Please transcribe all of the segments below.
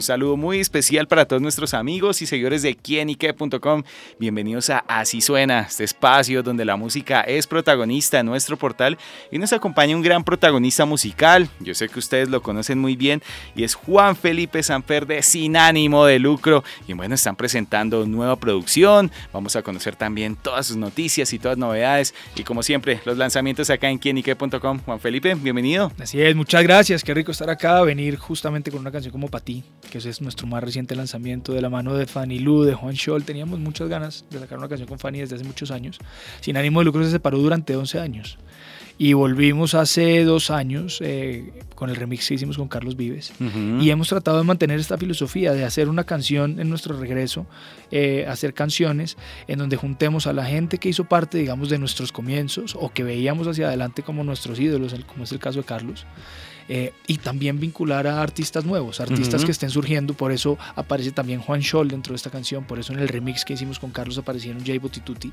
Un saludo muy especial para todos nuestros amigos y seguidores de quienique.com. Bienvenidos a Así Suena, este espacio donde la música es protagonista en nuestro portal y nos acompaña un gran protagonista musical. Yo sé que ustedes lo conocen muy bien y es Juan Felipe Sanfer de Sin Ánimo de Lucro. Y bueno, están presentando nueva producción. Vamos a conocer también todas sus noticias y todas novedades. Y como siempre, los lanzamientos acá en quienique.com. Juan Felipe, bienvenido. Así es, muchas gracias. Qué rico estar acá, venir justamente con una canción como para ti es nuestro más reciente lanzamiento de la mano de Fanny Lu, de Juan Scholl. Teníamos muchas ganas de sacar una canción con Fanny desde hace muchos años. Sin ánimo de lucro se separó durante 11 años. Y volvimos hace dos años eh, con el remix que hicimos con Carlos Vives. Y hemos tratado de mantener esta filosofía de hacer una canción en nuestro regreso, eh, hacer canciones en donde juntemos a la gente que hizo parte, digamos, de nuestros comienzos o que veíamos hacia adelante como nuestros ídolos, como es el caso de Carlos. Eh, y también vincular a artistas nuevos, artistas que estén surgiendo, por eso aparece también Juan Scholl dentro de esta canción, por eso en el remix que hicimos con Carlos aparecieron Jay Botituti.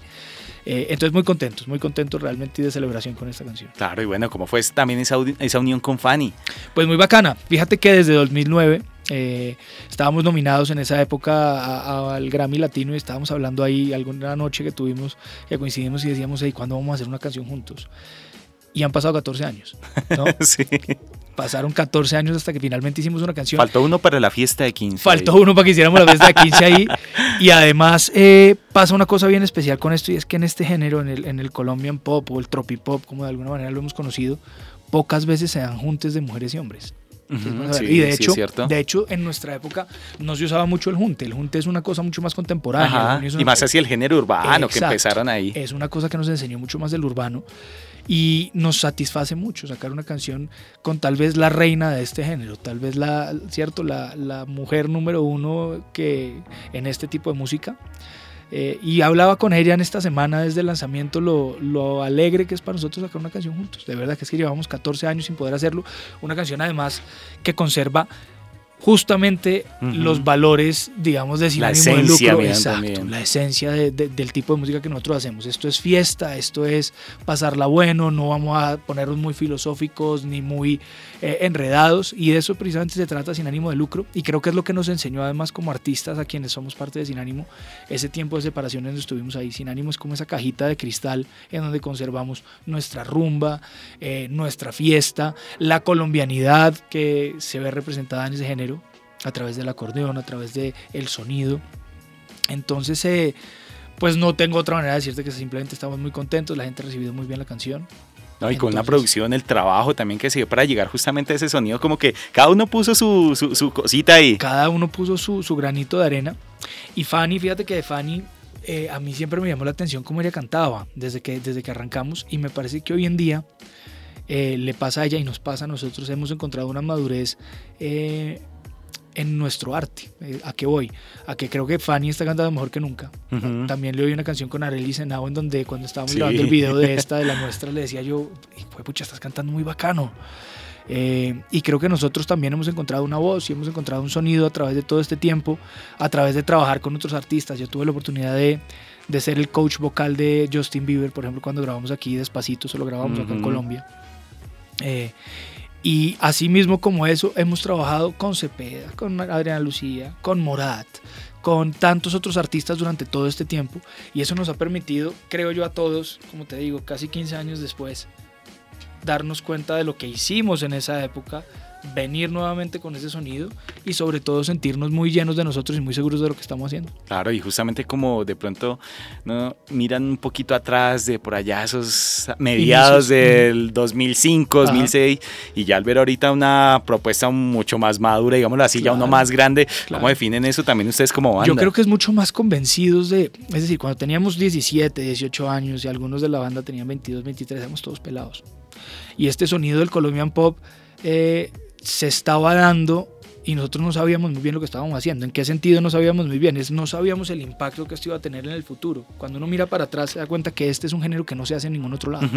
Eh, entonces muy contentos, muy contentos realmente y de celebración con esta canción. Claro, y bueno, ¿cómo fue también esa, esa unión con Fanny? Pues muy bacana, fíjate que desde 2009... Eh, estábamos nominados en esa época al Grammy Latino y estábamos hablando ahí alguna noche que tuvimos, que coincidimos y decíamos, hey, ¿cuándo vamos a hacer una canción juntos? Y han pasado 14 años. ¿no? sí. Pasaron 14 años hasta que finalmente hicimos una canción. Faltó uno para la fiesta de 15. Faltó uno para que hiciéramos la fiesta de 15 ahí. Y además eh, pasa una cosa bien especial con esto y es que en este género, en el, en el Colombian Pop o el Tropipop, como de alguna manera lo hemos conocido, pocas veces se dan juntes de mujeres y hombres. y de hecho, de hecho, en nuestra época no se usaba mucho el junte. El junte es una cosa mucho más contemporánea. y más hacia el género urbano que empezaron ahí. Es una cosa que nos enseñó mucho más del urbano y nos satisface mucho sacar una canción con tal vez la reina de este género, tal vez la, ¿cierto? la, la mujer número uno que en este tipo de música. Eh, y hablaba con ella en esta semana desde el lanzamiento lo, lo, alegre que es para nosotros sacar una canción juntos. De verdad que es que llevamos 14 años sin poder hacerlo. Una canción además que conserva justamente los valores, digamos, de la esencia, de Exacto, la esencia del tipo de música que nosotros hacemos. Esto es fiesta, esto es pasarla bueno, no vamos a ponernos muy filosóficos ni muy eh, enredados y de eso precisamente se trata sin ánimo de lucro y creo que es lo que nos enseñó además como artistas a quienes somos parte de Sin Ánimo, ese tiempo de separación donde estuvimos ahí. Sin Ánimo es como esa cajita de cristal en donde conservamos nuestra rumba, eh, nuestra fiesta, la colombianidad que se ve representada en ese género a través del acordeón, a través del el sonido. Entonces, eh, pues no tengo otra manera de decirte que simplemente estamos muy contentos, la gente ha recibido muy bien la canción. y con la producción, el trabajo también que se dio para llegar justamente a ese sonido, como que cada uno puso su, su, cosita ahí. Cada uno puso su, su, granito de arena. Y Fanny, fíjate que de Fanny, eh, a mí siempre me llamó la atención cómo ella cantaba desde que, desde que arrancamos. Y me parece que hoy en día eh, le pasa a ella y nos pasa a nosotros. Hemos encontrado una madurez en nuestro arte. Eh, ¿A qué voy? A que creo que Fanny está cantando mejor que nunca. También le oí una canción con Arely Senao en donde cuando estábamos grabando el video de esta, de la muestra, le decía yo, pues pucha, estás cantando muy bacano. Eh, y creo que nosotros también hemos encontrado una voz y hemos encontrado un sonido a través de todo este tiempo, a través de trabajar con otros artistas. Yo tuve la oportunidad de, de ser el coach vocal de Justin Bieber, por ejemplo, cuando grabamos aquí Despacito, se lo grabamos acá en Colombia. Eh, y así mismo como eso, hemos trabajado con Cepeda, con Adriana Lucía, con Morat, con tantos otros artistas durante todo este tiempo. Y eso nos ha permitido, creo yo, a todos, como te digo, casi 15 años después, darnos cuenta de lo que hicimos en esa época, venir nuevamente con ese sonido y sobre todo sentirnos muy llenos de nosotros y muy seguros de lo que estamos haciendo. Claro, y justamente como de pronto ¿no? miran un poquito atrás de por allá esos mediados del 2005, 2006 y ya al ver ahorita una propuesta mucho más madura, digámoslo así, ya uno más grande, ¿cómo definen eso también ustedes como banda? Yo creo que es mucho más convencidos de, es decir, cuando teníamos 17, 18 años y algunos de la banda tenían 22, 23, éramos todos pelados. Y este sonido del Colombian Pop... Eh, se estaba dando y nosotros no sabíamos muy bien lo que estábamos haciendo. ¿En qué sentido no sabíamos muy bien? Es, no sabíamos el impacto que esto iba a tener en el futuro. Cuando uno mira para atrás se da cuenta que este es un género que no se hace en ningún otro lado.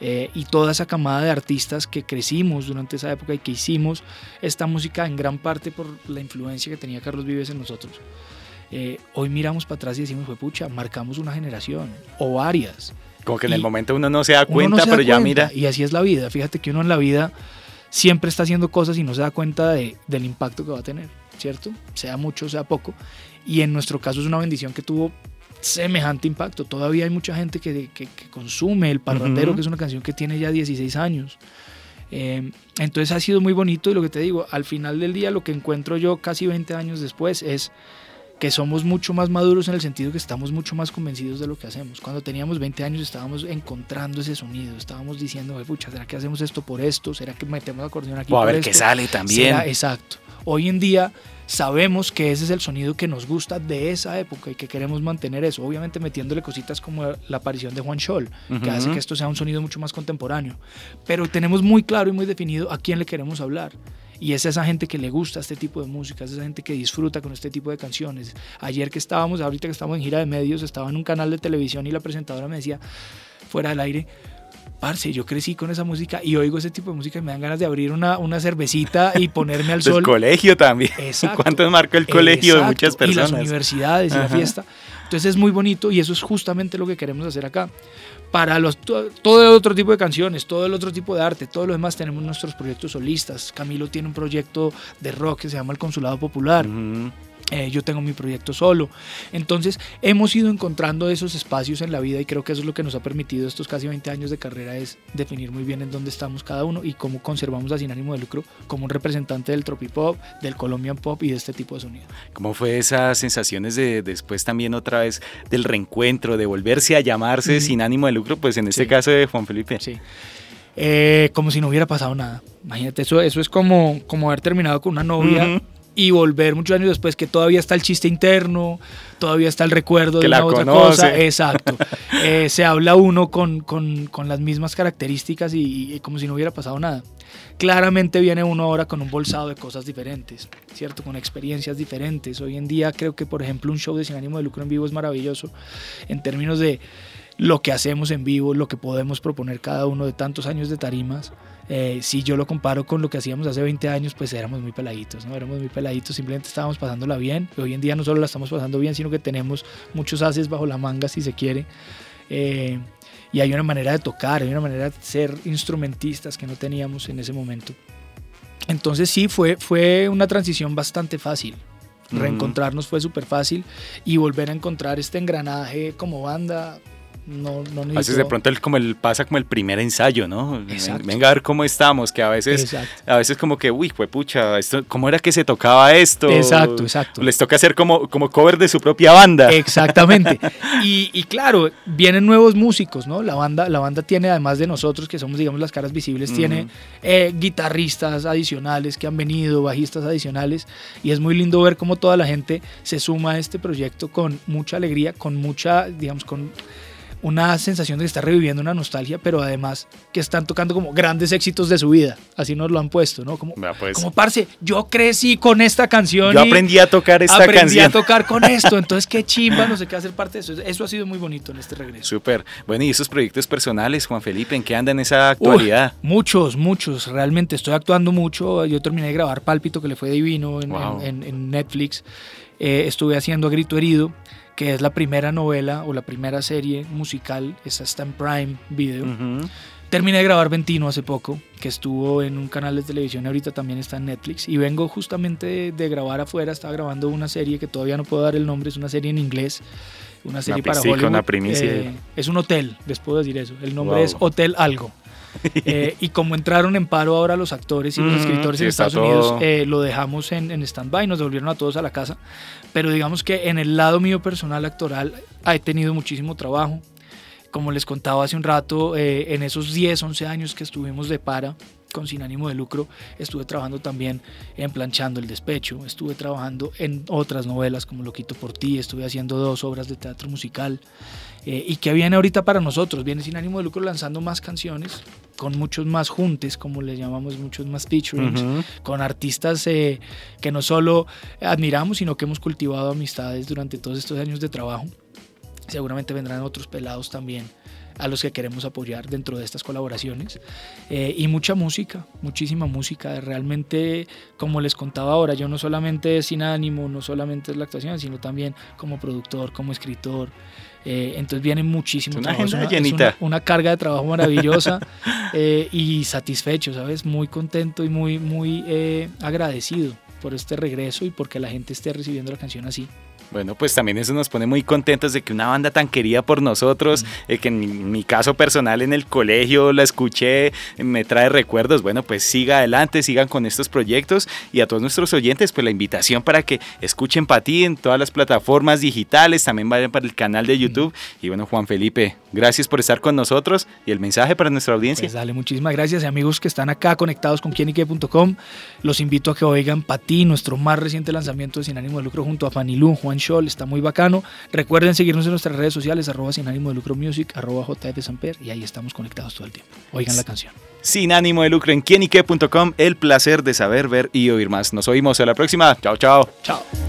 eh, y toda esa camada de artistas que crecimos durante esa época y que hicimos esta música en gran parte por la influencia que tenía Carlos Vives en nosotros. Eh, hoy miramos para atrás y decimos, fue pucha, marcamos una generación o varias. Como que en el momento uno no se da cuenta, pero ya mira. Y así es la vida. Fíjate que uno en la vida siempre está haciendo cosas y no se da cuenta de, del impacto que va a tener, ¿cierto? Sea mucho, sea poco. Y en nuestro caso es una bendición que tuvo semejante impacto. Todavía hay mucha gente que, que, consume El Parrandero, que es una canción que tiene ya 16 años. Eh, entonces ha sido muy bonito y lo que te digo, al final del día lo que encuentro yo casi 20 años después es que somos mucho más maduros en el sentido que estamos mucho más convencidos de lo que hacemos. Cuando teníamos 20 años estábamos encontrando ese sonido, estábamos diciendo, pucha, ¿será que hacemos esto por esto? ¿Será que metemos acordeón aquí? O a ver qué sale también. Exacto. Hoy en día sabemos que ese es el sonido que nos gusta de esa época y que queremos mantener eso. Obviamente metiéndole cositas como la aparición de Juan Scholl, que hace que esto sea un sonido mucho más contemporáneo. Pero tenemos muy claro y muy definido a quién le queremos hablar. Y es esa gente que le gusta este tipo de música, es esa gente que disfruta con este tipo de canciones. Ayer que estábamos, ahorita que estamos en gira de medios, estaba en un canal de televisión y la presentadora me decía, fuera del aire, parce, yo crecí con esa música y oigo ese tipo de música y me dan ganas de abrir una, una cervecita y ponerme al sol. El colegio también. Exacto. ¿Cuánto marcó el colegio de muchas personas? Y las universidades y la fiesta. Entonces es muy bonito y eso es justamente lo que queremos hacer acá para los, todo el otro tipo de canciones, todo el otro tipo de arte, todo lo demás tenemos nuestros proyectos solistas. Camilo tiene un proyecto de rock que se llama El Consulado Popular. Eh, yo tengo mi proyecto solo. Entonces hemos ido encontrando esos espacios en la vida y creo que eso es lo que nos ha permitido estos casi 20 años de carrera, es definir muy bien en dónde estamos cada uno y cómo conservamos a Sin Ánimo de Lucro como un representante del tropipop, del Colombian Pop y de este tipo de sonido. ¿Cómo fue esas sensaciones de después también otra vez del reencuentro, de volverse a llamarse Sin Ánimo de Lucro, pues en este caso de Juan Felipe? Sí. Eh, como si no hubiera pasado nada. Imagínate, eso, eso es como, como haber terminado con una novia y volver muchos años después que todavía está el chiste interno, todavía está el recuerdo de la otra cosa. Exacto. Eh, se habla uno con, con, con, las mismas características y, como si no hubiera pasado nada. Claramente viene uno ahora con un bolsado de cosas diferentes, ¿cierto? Con experiencias diferentes. Hoy en día creo que, por ejemplo, un show de sin ánimo de lucro en vivo es maravilloso en términos de lo que hacemos en vivo, lo que podemos proponer cada uno de tantos años de tarimas. Eh, si yo lo comparo con lo que hacíamos hace 20 años, pues éramos muy peladitos, ¿no? Éramos muy peladitos, simplemente estábamos pasándola bien. Hoy en día no solo la estamos pasando bien, sino que tenemos muchos haces bajo la manga, si se quiere. Eh, y hay una manera de tocar, hay una manera de ser instrumentistas que no teníamos en ese momento. Entonces sí, fue, fue una transición bastante fácil. Reencontrarnos fue súper fácil y volver a encontrar este engranaje como banda no, no A veces de pronto el, como el, pasa como el primer ensayo, ¿no? Venga a ver cómo estamos, que a veces, a veces como que, uy, pucha, esto, ¿cómo era que se tocaba esto? Exacto, exacto. Les toca hacer como, como cover de su propia banda. Exactamente. y, y, claro, vienen nuevos músicos, ¿no? La banda, la banda tiene, además de nosotros, que somos, digamos, las caras visibles, tiene eh, guitarristas adicionales que han venido, bajistas adicionales, y es muy lindo ver cómo toda la gente se suma a este proyecto con mucha alegría, con mucha, digamos, con una sensación de que está reviviendo una nostalgia, pero además que están tocando como grandes éxitos de su vida. Así nos lo han puesto, ¿no? Como, pues. como parce, yo crecí con esta canción. Yo aprendí a tocar esta canción. Aprendí a tocar con esto. Entonces, qué chimba, no sé qué hacer parte de eso. Eso ha sido muy bonito en este regreso. Súper. Bueno, ¿y esos proyectos personales, Juan Felipe, en qué andan en esa actualidad? muchos, muchos. Realmente estoy actuando mucho. Yo terminé de grabar Pálpito, que le fue divino en, Netflix. Eh, estuve haciendo a Grito Herido que es la primera novela o la primera serie musical, esa está en Prime Video. Terminé de grabar Ventino hace poco, que estuvo en un canal de televisión y ahorita también está en Netflix. Y vengo justamente de, grabar afuera, estaba grabando una serie que todavía no puedo dar el nombre, es una serie en inglés. Una serie para Hollywood. Una primicia. Eh, es un hotel, les puedo decir eso. El nombre es Hotel Algo. Eh, y como entraron en paro ahora los actores y los escritores en Estados Unidos, eh, lo dejamos en, en stand-by, nos devolvieron a todos a la casa. Pero digamos que en el lado mío personal actoral he tenido muchísimo trabajo. Como les contaba hace un rato, eh, en esos 10, 11 años que estuvimos de para, con sin ánimo de lucro, estuve trabajando también en Planchando el Despecho, estuve trabajando en otras novelas como Lo quito por ti, estuve haciendo dos obras de teatro musical. Eh, ¿Y qué viene ahorita para nosotros? Viene sin ánimo de lucro lanzando más canciones, con muchos más juntes, como le llamamos, muchos más featurings, con artistas eh, que no solo admiramos, sino que hemos cultivado amistades durante todos estos años de trabajo. Seguramente vendrán otros pelados también a los que queremos apoyar dentro de estas colaboraciones. Eh, y mucha música, muchísima música. Realmente, como les contaba ahora, yo no solamente es sin ánimo, no solamente es la actuación, sino también como productor, como escritor. Eh, entonces viene muchísimo una trabajo. Agenda. Una, carga de trabajo maravillosa eh, y satisfecho, ¿sabes? Muy contento y muy, muy agradecido por este regreso y porque la gente esté recibiendo la canción así. Bueno, pues también eso nos pone muy contentos de que una banda tan querida por nosotros, eh, que en mi, caso personal en el colegio la escuché, me trae recuerdos. Bueno, pues siga adelante, sigan con estos proyectos y a todos nuestros oyentes, pues la invitación para que escuchen para ti en todas las plataformas digitales, también vayan para el canal de YouTube. Y bueno, Juan Felipe, gracias por estar con nosotros y el mensaje para nuestra audiencia. Pues dale, muchísimas gracias amigos que están acá conectados con quienique.com. Los invito a que oigan ti nuestro más reciente lanzamiento de Sin Ánimo de Lucro junto a Fanilú, Juan Scholl, está muy bacano. Recuerden seguirnos en nuestras redes sociales, arroba sin ánimo de lucro music, arroba JF Samper, y ahí estamos conectados todo el tiempo. Oigan la canción. Sin ánimo de lucro en quienique.com, el placer de saber, ver y oír más. Nos oímos a la próxima. Chao, chao. Chao.